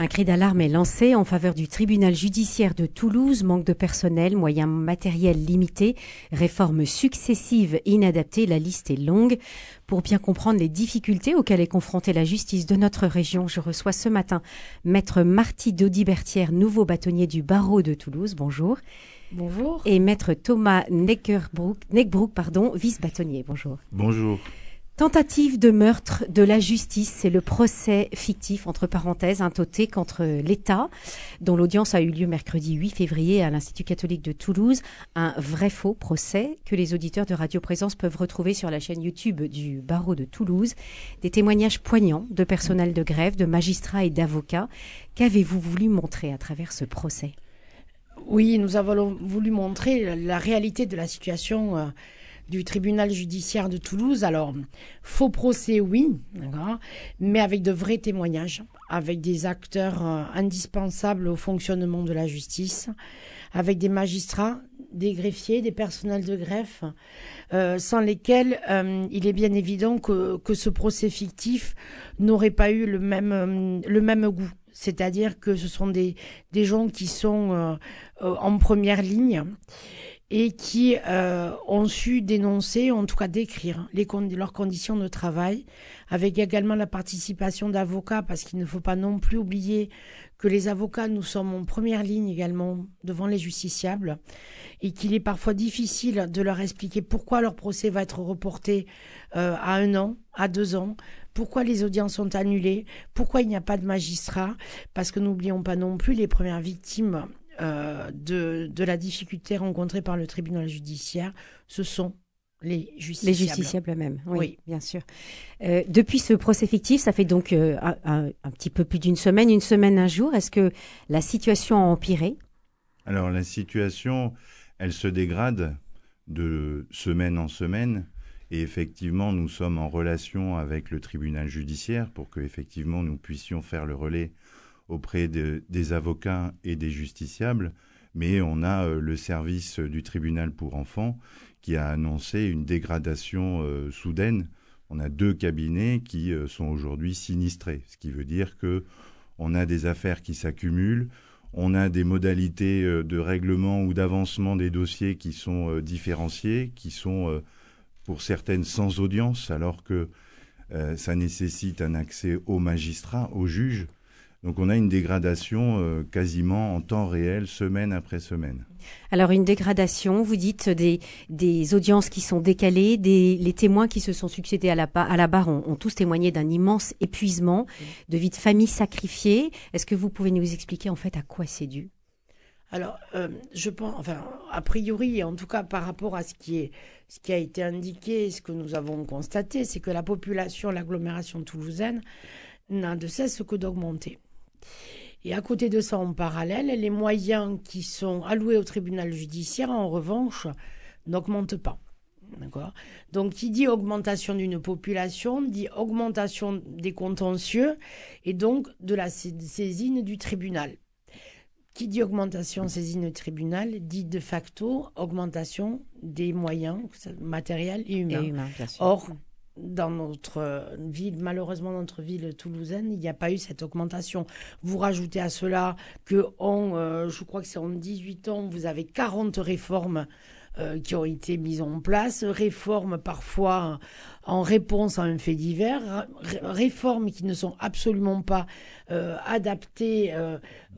Un cri d'alarme est lancé en faveur du tribunal judiciaire de Toulouse, manque de personnel, moyens matériels limités, réformes successives inadaptées, la liste est longue. Pour bien comprendre les difficultés auxquelles est confrontée la justice de notre région, je reçois ce matin maître Marty Daudibertière, nouveau bâtonnier du barreau de Toulouse. Bonjour. Bonjour. Et maître Thomas Neckbrook, pardon, vice-bâtonnier. Bonjour. Bonjour. Tentative de meurtre de la justice, c'est le procès fictif, entre parenthèses, intoté contre l'État, dont l'audience a eu lieu mercredi 8 février à l'Institut catholique de Toulouse. Un vrai faux procès que les auditeurs de Radio Présence peuvent retrouver sur la chaîne YouTube du barreau de Toulouse. Des témoignages poignants de personnel de grève, de magistrats et d'avocats. Qu'avez-vous voulu montrer à travers ce procès? Oui, nous avons voulu montrer la réalité de la situation. Euh, du tribunal judiciaire de Toulouse. Alors, faux procès, oui, mais avec de vrais témoignages, avec des acteurs euh, indispensables au fonctionnement de la justice, avec des magistrats, des greffiers, des personnels de greffe, euh, sans lesquels euh, il est bien évident que, ce procès fictif n'aurait pas eu le même, goût. C'est-à-dire que ce sont des gens qui sont en première ligne et qui euh, ont su dénoncer, en tout cas décrire leurs conditions de travail, avec également la participation d'avocats, parce qu'il ne faut pas non plus oublier que les avocats, nous sommes en première ligne également devant les justiciables, et qu'il est parfois difficile de leur expliquer pourquoi leur procès va être reporté euh, à un an, à deux ans, pourquoi les audiences sont annulées, pourquoi il n'y a pas de magistrat, parce que n'oublions pas non plus les premières victimes euh, de, la difficulté rencontrée par le tribunal judiciaire, ce sont les justiciables. Les justiciables même, oui, bien sûr. Euh, depuis ce procès fictif, ça fait donc euh, un, petit peu plus d'une semaine, une semaine, un jour. Est-ce que la situation a empiré? Alors la situation, elle se dégrade de semaine en semaine. Et effectivement, nous sommes en relation avec le tribunal judiciaire pour que effectivement nous puissions faire le relais auprès des avocats et des justiciables, mais on a euh, le service du tribunal pour enfants qui a annoncé une dégradation euh, soudaine. On a deux cabinets qui euh, sont aujourd'hui sinistrés, ce qui veut dire que on a des affaires qui s'accumulent, on a des modalités de règlement ou d'avancement des dossiers qui sont différenciées, qui sont pour certaines sans audience, alors que ça nécessite un accès aux magistrats, aux juges. Donc on a une dégradation euh, quasiment en temps réel, semaine après semaine. Alors une dégradation, vous dites des, des audiences qui sont décalées, des, les témoins qui se sont succédés à la, à la barre ont, tous témoigné d'un immense épuisement, de vie de famille sacrifiée. Est-ce que vous pouvez nous expliquer en fait à quoi c'est dû? Alors, euh, je pense, enfin, a priori, en tout cas par rapport à ce qui, est, ce qui a été indiqué, ce que nous avons constaté, c'est que la population, l'agglomération toulousaine, n'a de cesse que d'augmenter. Et à côté de ça, en parallèle, les moyens qui sont alloués au tribunal judiciaire, en revanche, n'augmentent pas. Donc, qui dit augmentation d'une population, dit augmentation des contentieux et donc de la saisine du tribunal. Qui dit augmentation saisine du tribunal dit de facto augmentation des moyens matériels et humains. Et bien sûr. Or, dans notre ville, malheureusement notre ville toulousaine, il n'y a pas eu cette augmentation. Vous rajoutez à cela que en, euh, je crois que c'est en 18 ans, vous avez 40 réformes euh, qui ont été mises en place, réformes parfois en réponse à un fait divers, réformes qui ne sont absolument pas euh, adaptées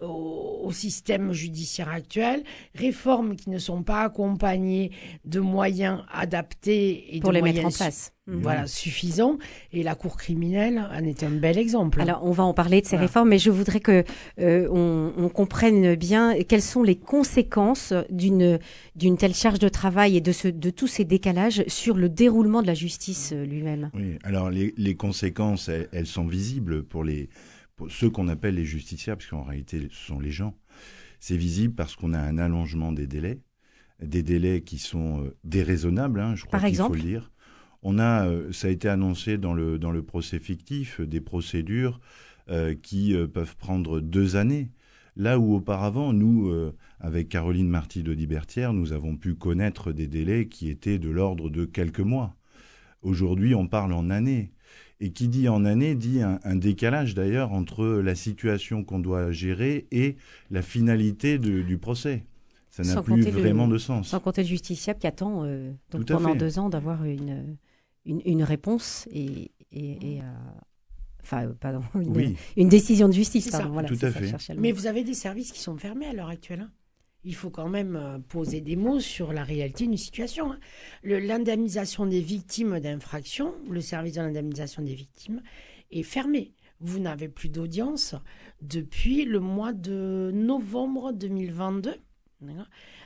au, système judiciaire actuel, réformes qui ne sont pas accompagnées de moyens adaptés et pour les mettre en place. Mhm. Voilà, suffisant. Et la Cour criminelle en est un bel exemple. Alors, on va en parler de ces réformes, mais je voudrais que euh, on, comprenne bien quelles sont les conséquences d'une d'une telle charge de travail et de ce de tous ces décalages sur le déroulement de la justice euh, lui-même. Oui. Alors, les, les conséquences, elles, sont visibles pour les pour ceux qu'on appelle les justiciables, parce qu'en réalité, ce sont les gens. C'est visible parce qu'on a un allongement des délais, des délais qui sont euh, déraisonnables, hein, je crois qu'il faut le dire. On a, euh, ça a été annoncé dans le, dans le procès fictif, des procédures euh, qui euh, peuvent prendre deux années. Là où auparavant, nous, avec Caroline Marty de Dibertière, nous avons pu connaître des délais qui étaient de l'ordre de quelques mois. Aujourd'hui, on parle en années. Et qui dit en année dit un, décalage d'ailleurs entre la situation qu'on doit gérer et la finalité du procès. Ça n'a plus vraiment de sens. Sans compter le justiciable qui attend euh, pendant deux ans d'avoir une, une, réponse et, et, euh, enfin, pardon, une, décision de justice. Pardon, Tout à fait. Mais vous avez des services qui sont fermés à l'heure actuelle. Hein. il faut quand même euh, poser des mots sur la réalité d'une situation. Hein. L'indemnisation des victimes d'infractions, le service de l'indemnisation des victimes, est fermé. Vous n'avez plus d'audience depuis le mois de novembre 2022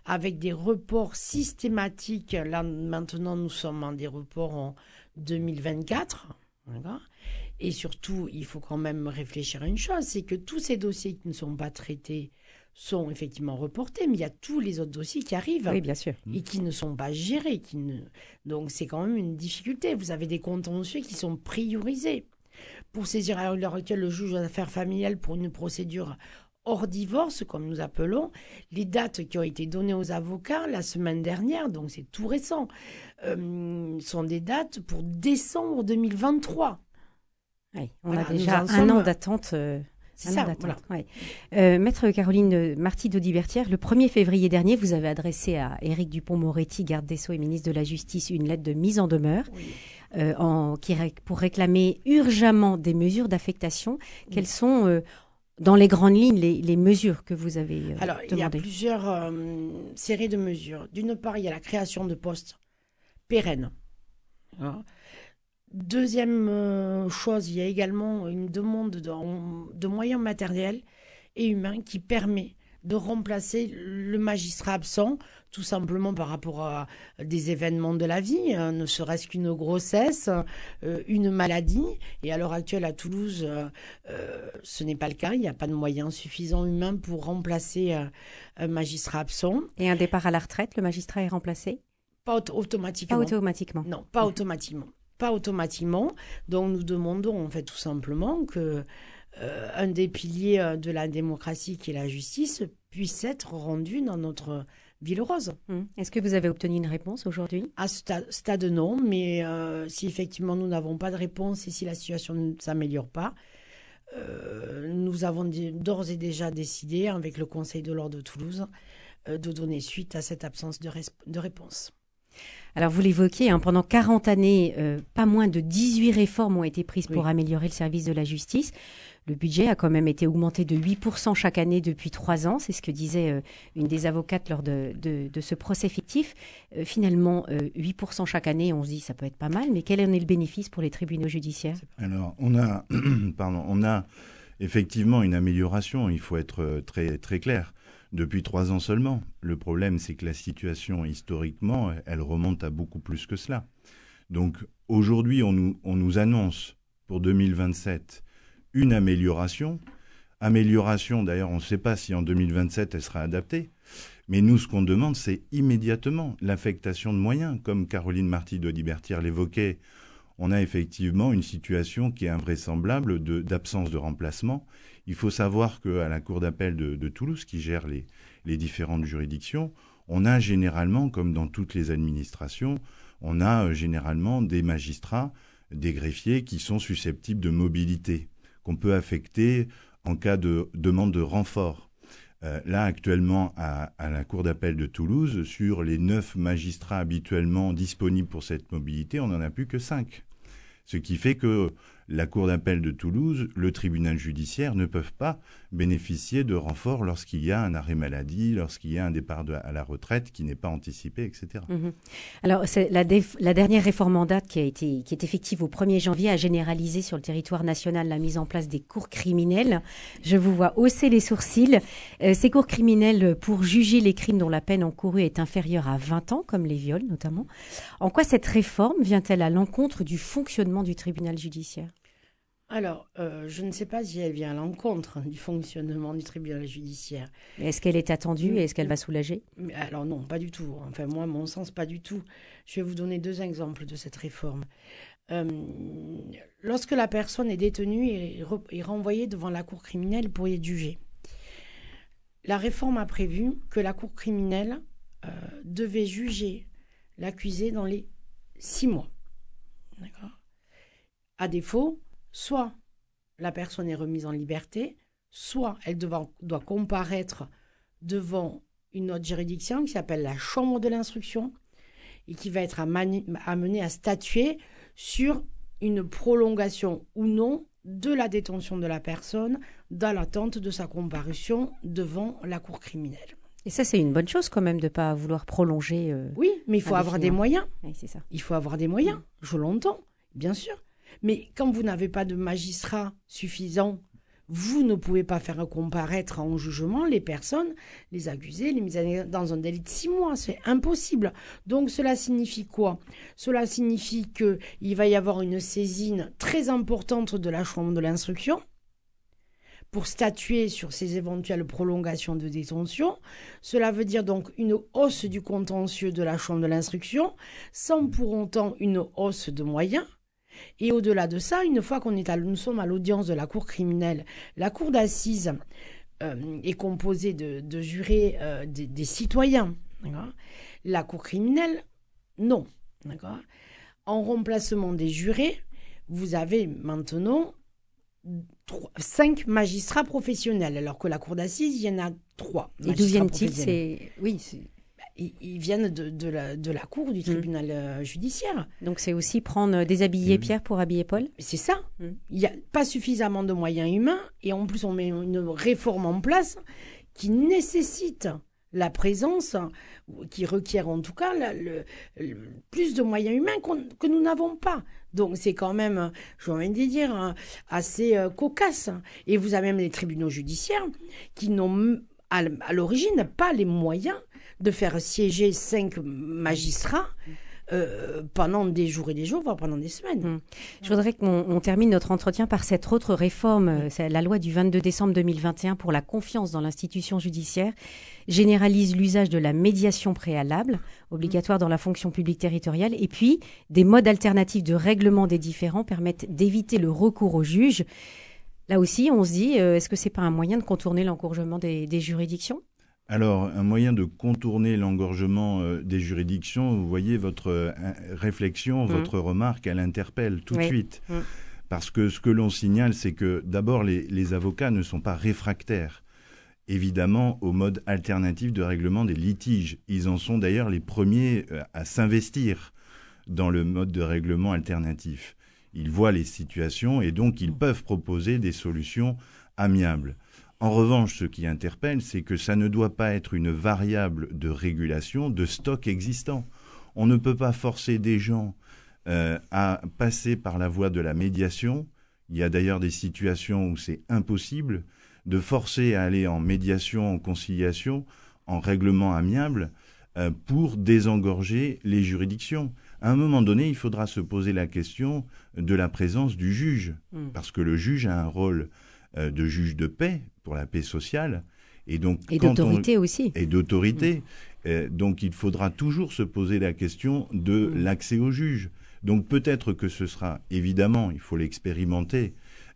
avec des reports systématiques. Là, maintenant, nous sommes en des reports en 2024. Et surtout, il faut quand même réfléchir à une chose, c'est que tous ces dossiers qui ne sont pas traités sont effectivement reportés, mais il y a tous les autres dossiers qui arrivent. Oui, bien sûr. Et qui ne sont pas gérés. Qui ne... Donc c'est quand même une difficulté. Vous avez des contentieux qui sont priorisés. Pour saisir à l'heure actuelle le juge d'affaires familiales pour une procédure hors divorce, comme nous appelons, les dates qui ont été données aux avocats la semaine dernière, donc c'est tout récent, euh, sont des dates pour décembre 2023. Oui, on a déjà un an d'attente. Euh, c'est ça, euh, Maître Caroline Marty d'Audibertière, le 1er février dernier, vous avez adressé à Éric Dupont-Moretti, garde des Sceaux et ministre de la Justice, une lettre de mise en demeure en, qui, pour réclamer urgemment des mesures d'affectation. Quelles sont dans les grandes lignes, les, mesures que vous avez euh, Alors, il y a plusieurs euh, séries de mesures. D'une part, il y a la création de postes pérennes. Hein. Deuxième euh, chose, il y a également une demande de, moyens matériels et humains qui permet de remplacer le magistrat absent, tout simplement par rapport à des événements de la vie, hein, ne serait-ce qu'une grossesse, euh, une maladie. Et à l'heure actuelle, à Toulouse, euh, euh, ce n'est pas le cas. Il n'y a pas de moyens suffisants humains pour remplacer un magistrat absent. Et un départ à la retraite, le magistrat est remplacé? Pas automatiquement. Pas automatiquement. Non, pas automatiquement. Pas automatiquement. Donc nous demandons en fait tout simplement que un des piliers de la démocratie qui est la justice puisse être rendu dans notre ville rose. Hum. Est-ce que vous avez obtenu une réponse aujourd'hui? À ce stade, non, mais euh, si effectivement nous n'avons pas de réponse et si la situation ne s'améliore pas, nous avons d'ores et déjà décidé avec le Conseil de l'ordre de Toulouse de donner suite à cette absence de, de réponse. Alors vous l'évoquez, hein, pendant 40 années, pas moins de 18 réformes ont été prises pour améliorer le service de la justice. Le budget a quand même été augmenté de 8% chaque année depuis trois ans. C'est ce que disait euh, une des avocates lors de, ce procès fictif. Euh, finalement, 8% euh, chaque année, on se dit ça peut être pas mal, mais quel en est le bénéfice pour les tribunaux judiciaires? Alors, on a, pardon, on a effectivement une amélioration, il faut être très, très clair. Depuis trois ans seulement. Le problème, c'est que la situation, historiquement, elle remonte à beaucoup plus que cela. Donc, aujourd'hui, on nous, on nous annonce pour 2027 une amélioration. Amélioration, d'ailleurs, on ne sait pas si en 2027 elle sera adaptée. Mais nous, ce qu'on demande, c'est immédiatement l'affectation de moyens. Comme Caroline Marty de Libertière l'évoquait, on a effectivement une situation qui est invraisemblable d'absence de, remplacement. Il faut savoir qu'à la Cour d'appel de, Toulouse, qui gère les, différentes juridictions, on a généralement, comme dans toutes les administrations, on a euh, généralement des magistrats, des greffiers qui sont susceptibles de mobilité qu'on peut affecter en cas de demande de renfort. Euh, là, actuellement, à, à la Cour d'appel de Toulouse, sur les neuf magistrats habituellement disponibles pour cette mobilité, on n'en a plus que cinq. Ce qui fait que la Cour d'appel de Toulouse, le tribunal judiciaire ne peuvent pas bénéficier de renforts lorsqu'il y a un arrêt maladie, lorsqu'il y a un départ à la retraite qui n'est pas anticipé, etc. Mhm. Alors, la, dernière réforme en date qui, a été, est effective au 1er janvier a généralisé sur le territoire national la mise en place des cours criminels. Je vous vois hausser les sourcils. Euh, ces cours criminels pour juger les crimes dont la peine encourue est inférieure à 20 ans, comme les viols notamment. En quoi cette réforme vient-elle à l'encontre du fonctionnement du tribunal judiciaire? Alors, euh, je ne sais pas si elle vient à l'encontre du fonctionnement du tribunal judiciaire. Est-ce qu'elle est attendue et est-ce qu'elle va soulager? Alors non, pas du tout. Enfin, moi, mon sens, pas du tout. Je vais vous donner deux exemples de cette réforme. Euh, lorsque la personne est détenue et, renvoyée devant la cour criminelle pour y être jugée, la réforme a prévu que la cour criminelle euh, devait juger l'accusé dans les six mois. D'accord? À défaut, soit la personne est remise en liberté, soit elle doit, doit comparaître devant une autre juridiction qui s'appelle la chambre de l'instruction et qui va être amenée à statuer sur une prolongation ou non de la détention de la personne dans l'attente de sa comparution devant la cour criminelle. Et ça, c'est une bonne chose quand même de ne pas vouloir prolonger. Euh, oui, mais il faut avoir des moyens. Oui, ça. Il faut avoir des moyens, je l'entends, bien sûr. Mais quand vous n'avez pas de magistrat suffisant vous ne pouvez pas faire comparaître en jugement les personnes, les accusés, les mises dans un délai de six mois. C'est impossible. Donc cela signifie quoi? Cela signifie qu'il va y avoir une saisine très importante de la Chambre de l'instruction pour statuer sur ces éventuelles prolongations de détention. Cela veut dire donc une hausse du contentieux de la Chambre de l'instruction sans pour autant une hausse de moyens. Et au-delà de ça, une fois qu'on est à, nous sommes à l'audience de la cour criminelle, la cour d'assises euh, est composée de, jurés euh, des, citoyens. La cour criminelle, non. En remplacement des jurés, vous avez maintenant cinq magistrats professionnels, alors que la cour d'assises, il y en a trois. Et d'où viennent-ils Oui, ils, viennent de, la, de, la, cour du mm. tribunal euh, judiciaire. Donc c'est aussi prendre, déshabiller mm. Pierre pour habiller Paul? C'est ça. Mm. Il n'y a pas suffisamment de moyens humains et en plus on met une réforme en place qui nécessite la présence, qui requiert en tout cas le, plus de moyens humains que nous n'avons pas. Donc c'est quand même, je envie de dire, hein, assez euh, cocasse. Et vous avez même les tribunaux judiciaires qui n'ont à l'origine pas les moyens de faire siéger cinq magistrats. Euh, pendant des jours et des jours, voire pendant des semaines. Hum. Je voudrais qu'on termine notre entretien par cette autre réforme, euh, la loi du 22 décembre 2021 pour la confiance dans l'institution judiciaire généralise l'usage de la médiation préalable, obligatoire dans la fonction publique territoriale, et puis des modes alternatifs de règlement des différends permettent d'éviter le recours au juge. Là aussi, on se dit, euh, est-ce que c'est pas un moyen de contourner l'encouragement des juridictions? Alors, un moyen de contourner l'engorgement euh, des juridictions, vous voyez, votre euh, réflexion, mmh. votre remarque, elle interpelle tout de suite. Mmh. Parce que ce que l'on signale, c'est que d'abord, les, avocats ne sont pas réfractaires, évidemment, au mode alternatif de règlement des litiges. Ils en sont d'ailleurs les premiers euh, à s'investir dans le mode de règlement alternatif. Ils voient les situations et donc ils mmh. peuvent proposer des solutions amiables. En revanche, ce qui interpelle, c'est que ça ne doit pas être une variable de régulation de stock existant. On ne peut pas forcer des gens euh, à passer par la voie de la médiation. Il y a d'ailleurs des situations où c'est impossible de forcer à aller en médiation, en conciliation, en règlement amiable euh, pour désengorger les juridictions. À un moment donné, il faudra se poser la question de la présence du juge, hmm. parce que le juge a un rôle euh, de juge de paix pour la paix sociale. Et donc et d'autorité aussi. Et d'autorité. Mm. Euh, donc il faudra toujours se poser la question de mm. l'accès au juge. Donc peut-être que ce sera, évidemment, il faut l'expérimenter,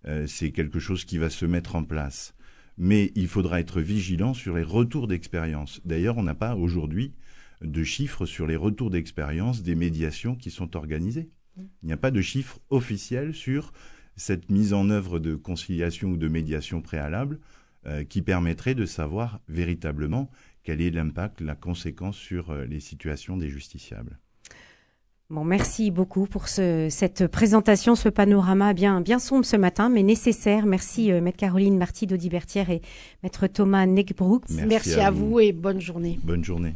euh, c'est quelque chose qui va se mettre en place. Mais il faudra être vigilant sur les retours d'expérience. D'ailleurs, on n'a pas aujourd'hui de chiffres sur les retours d'expérience des médiations qui sont organisées. Mm. Il n'y a pas de chiffres officiels sur cette mise en œuvre de conciliation ou de médiation préalable euh, qui permettrait de savoir véritablement quel est l'impact, la conséquence sur euh, les situations des justiciables. Bon, merci beaucoup pour cette présentation, ce panorama bien, bien sombre ce matin, mais nécessaire. Merci, euh, Maître Caroline Marty d'Audibertière et Maître Thomas Neckbrook. Merci, à, vous et bonne journée. Bonne journée.